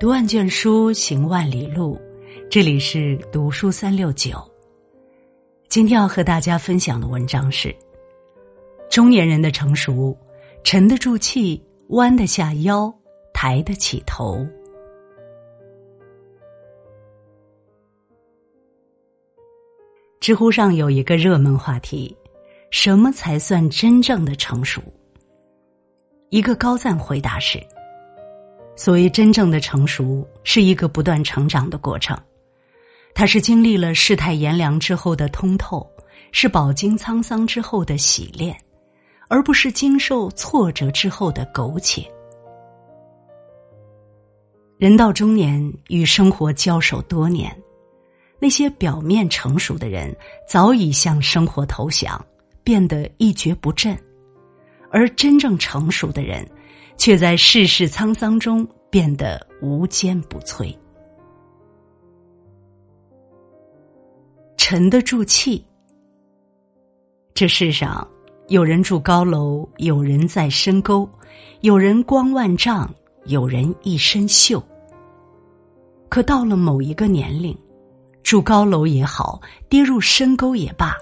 读万卷书，行万里路。这里是读书三六九。今天要和大家分享的文章是：中年人的成熟，沉得住气，弯得下腰，抬得起头。知乎上有一个热门话题：什么才算真正的成熟？一个高赞回答是。所谓真正的成熟，是一个不断成长的过程。它是经历了世态炎凉之后的通透，是饱经沧桑之后的洗炼，而不是经受挫折之后的苟且。人到中年，与生活交手多年，那些表面成熟的人早已向生活投降，变得一蹶不振；而真正成熟的人。却在世事沧桑中变得无坚不摧，沉得住气。这世上，有人住高楼，有人在深沟，有人光万丈，有人一身锈。可到了某一个年龄，住高楼也好，跌入深沟也罢，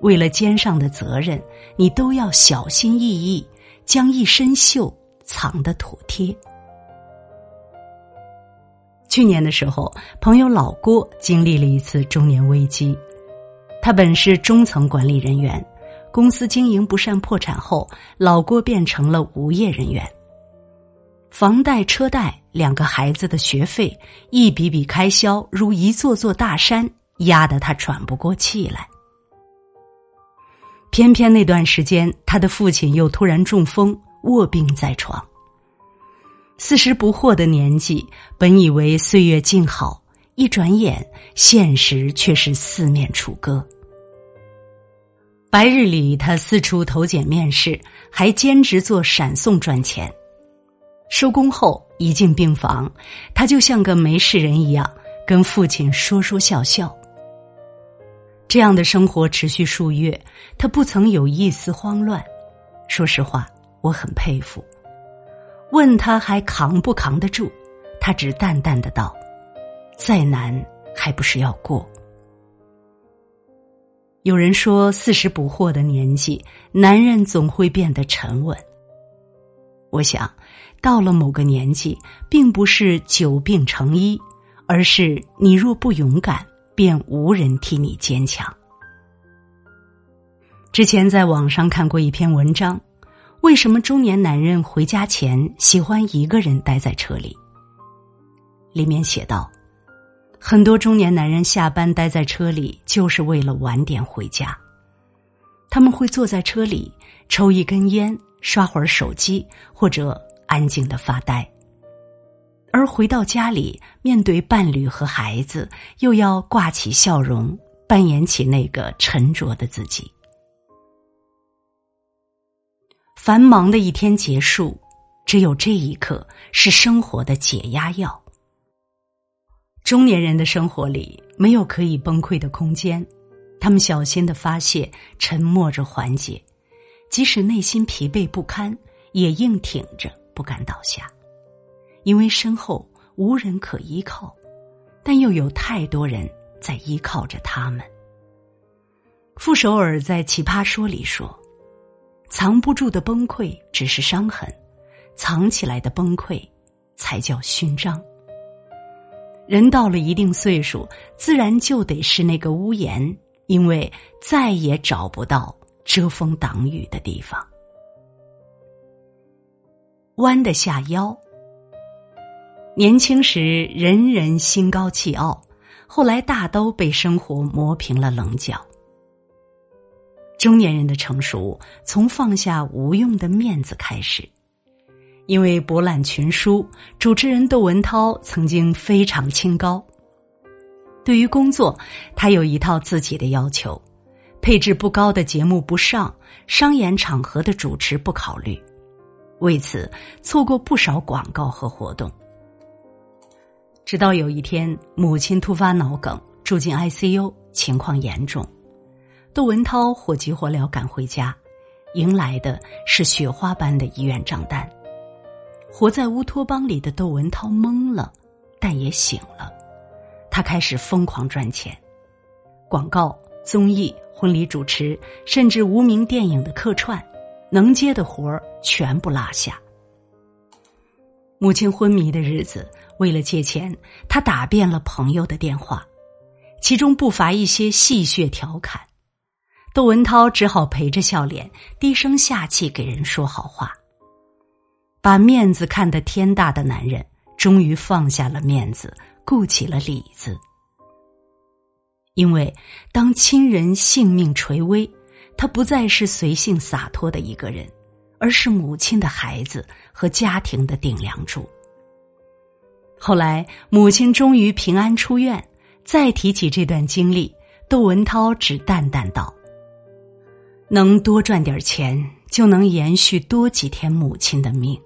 为了肩上的责任，你都要小心翼翼，将一身锈。藏的妥帖。去年的时候，朋友老郭经历了一次中年危机。他本是中层管理人员，公司经营不善破产后，老郭变成了无业人员。房贷、车贷、两个孩子的学费，一笔笔开销如一座座大山，压得他喘不过气来。偏偏那段时间，他的父亲又突然中风。卧病在床，四十不惑的年纪，本以为岁月静好，一转眼，现实却是四面楚歌。白日里，他四处投简面试，还兼职做闪送赚钱。收工后，一进病房，他就像个没事人一样，跟父亲说说笑笑。这样的生活持续数月，他不曾有一丝慌乱。说实话。我很佩服。问他还扛不扛得住，他只淡淡的道：“再难还不是要过。”有人说，四十不惑的年纪，男人总会变得沉稳。我想，到了某个年纪，并不是久病成医，而是你若不勇敢，便无人替你坚强。之前在网上看过一篇文章。为什么中年男人回家前喜欢一个人待在车里？里面写道，很多中年男人下班待在车里，就是为了晚点回家。他们会坐在车里抽一根烟，刷会儿手机，或者安静的发呆。而回到家里，面对伴侣和孩子，又要挂起笑容，扮演起那个沉着的自己。繁忙的一天结束，只有这一刻是生活的解压药。中年人的生活里没有可以崩溃的空间，他们小心的发泄，沉默着缓解，即使内心疲惫不堪，也硬挺着不敢倒下，因为身后无人可依靠，但又有太多人在依靠着他们。傅首尔在《奇葩说》里说。藏不住的崩溃只是伤痕，藏起来的崩溃才叫勋章。人到了一定岁数，自然就得是那个屋檐，因为再也找不到遮风挡雨的地方。弯得下腰。年轻时人人心高气傲，后来大都被生活磨平了棱角。中年人的成熟，从放下无用的面子开始。因为博览群书，主持人窦文涛曾经非常清高。对于工作，他有一套自己的要求：配置不高的节目不上，商演场合的主持不考虑。为此，错过不少广告和活动。直到有一天，母亲突发脑梗，住进 ICU，情况严重。窦文涛火急火燎赶回家，迎来的是雪花般的医院账单。活在乌托邦里的窦文涛懵了，但也醒了。他开始疯狂赚钱，广告、综艺、婚礼主持，甚至无名电影的客串，能接的活儿全部落下。母亲昏迷的日子，为了借钱，他打遍了朋友的电话，其中不乏一些戏谑调侃。窦文涛只好陪着笑脸，低声下气给人说好话。把面子看得天大的男人，终于放下了面子，顾起了里子。因为当亲人性命垂危，他不再是随性洒脱的一个人。而是母亲的孩子和家庭的顶梁柱。后来，母亲终于平安出院。再提起这段经历，窦文涛只淡淡道：“能多赚点钱，就能延续多几天母亲的命。”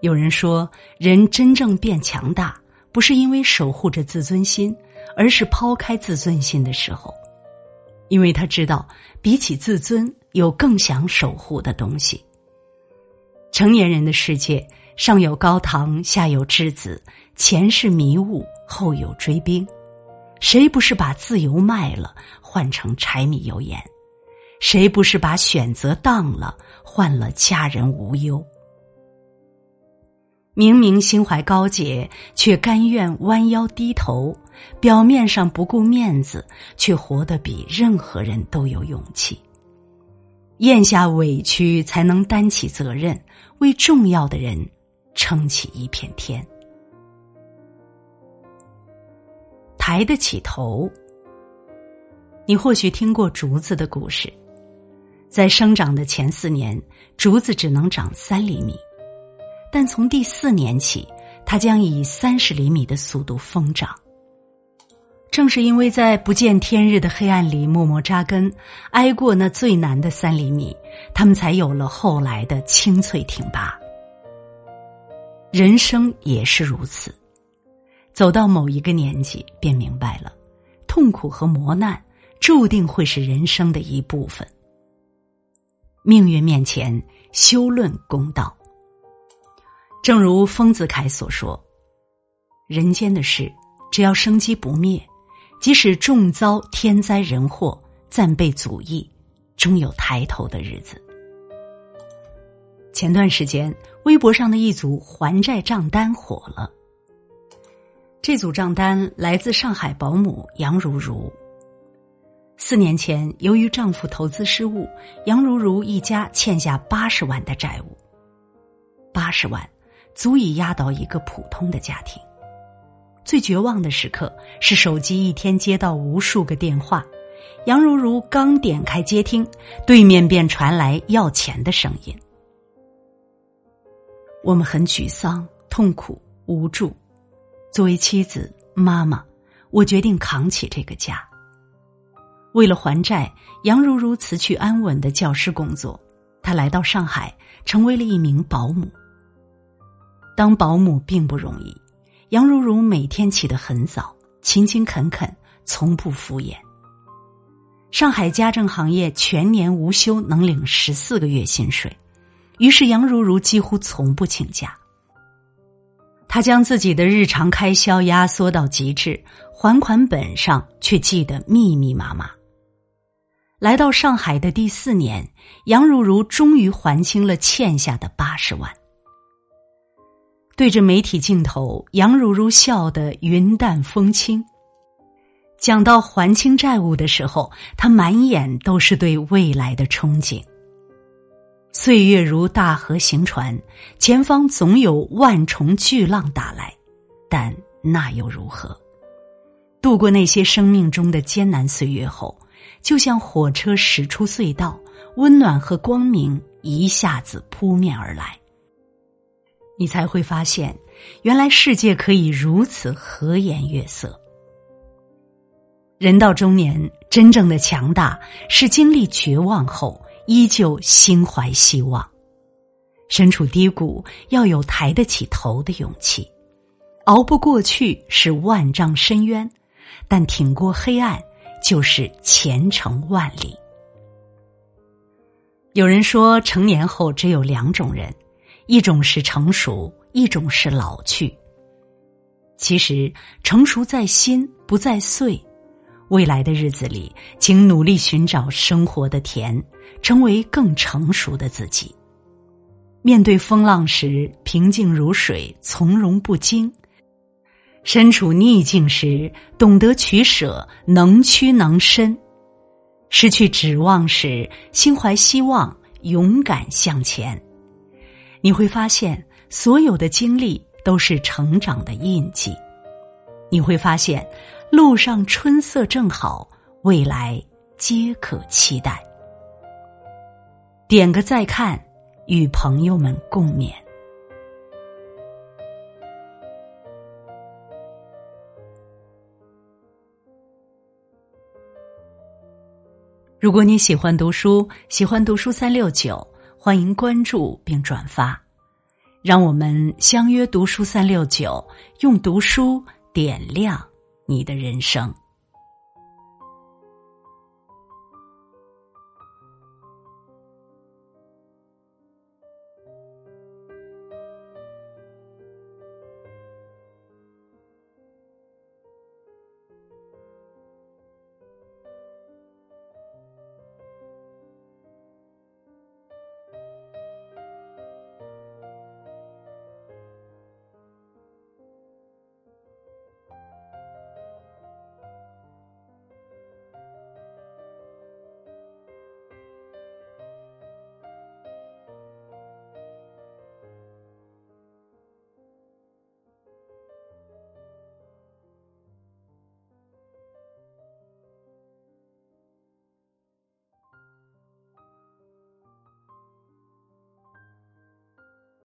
有人说，人真正变强大，不是因为守护着自尊心，而是抛开自尊心的时候，因为他知道，比起自尊。有更想守护的东西。成年人的世界，上有高堂，下有稚子，前是迷雾，后有追兵。谁不是把自由卖了，换成柴米油盐？谁不是把选择当了，换了家人无忧？明明心怀高洁，却甘愿弯腰低头；表面上不顾面子，却活得比任何人都有勇气。咽下委屈，才能担起责任，为重要的人撑起一片天。抬得起头。你或许听过竹子的故事，在生长的前四年，竹子只能长三厘米，但从第四年起，它将以三十厘米的速度疯长。正是因为在不见天日的黑暗里默默扎根，挨过那最难的三厘米，他们才有了后来的清脆挺拔。人生也是如此，走到某一个年纪，便明白了，痛苦和磨难注定会是人生的一部分。命运面前，休论公道。正如丰子恺所说：“人间的事，只要生机不灭。”即使重遭天灾人祸，暂被阻役，终有抬头的日子。前段时间，微博上的一组还债账单火了。这组账单来自上海保姆杨如如。四年前，由于丈夫投资失误，杨如如一家欠下八十万的债务。八十万，足以压倒一个普通的家庭。最绝望的时刻是手机一天接到无数个电话，杨如如刚点开接听，对面便传来要钱的声音。我们很沮丧、痛苦、无助。作为妻子、妈妈，我决定扛起这个家。为了还债，杨如如辞去安稳的教师工作，她来到上海，成为了一名保姆。当保姆并不容易。杨如如每天起得很早，勤勤恳恳，从不敷衍。上海家政行业全年无休能领十四个月薪水，于是杨如如几乎从不请假。他将自己的日常开销压缩到极致，还款本上却记得密密麻麻。来到上海的第四年，杨如如终于还清了欠下的八十万。对着媒体镜头，杨如如笑得云淡风轻。讲到还清债务的时候，她满眼都是对未来的憧憬。岁月如大河行船，前方总有万重巨浪打来，但那又如何？度过那些生命中的艰难岁月后，就像火车驶出隧道，温暖和光明一下子扑面而来。你才会发现，原来世界可以如此和颜悦色。人到中年，真正的强大是经历绝望后依旧心怀希望。身处低谷，要有抬得起头的勇气。熬不过去是万丈深渊，但挺过黑暗就是前程万里。有人说，成年后只有两种人。一种是成熟，一种是老去。其实成熟在心，不在岁。未来的日子里，请努力寻找生活的甜，成为更成熟的自己。面对风浪时，平静如水，从容不惊；身处逆境时，懂得取舍，能屈能伸；失去指望时，心怀希望，勇敢向前。你会发现，所有的经历都是成长的印记。你会发现。路上春色正好，未来皆可期待。点个再看，与朋友们共勉。如果你喜欢读书，喜欢读书三六九，欢迎关注并转发，让我们相约读书三六九，用读书点亮。你的人生。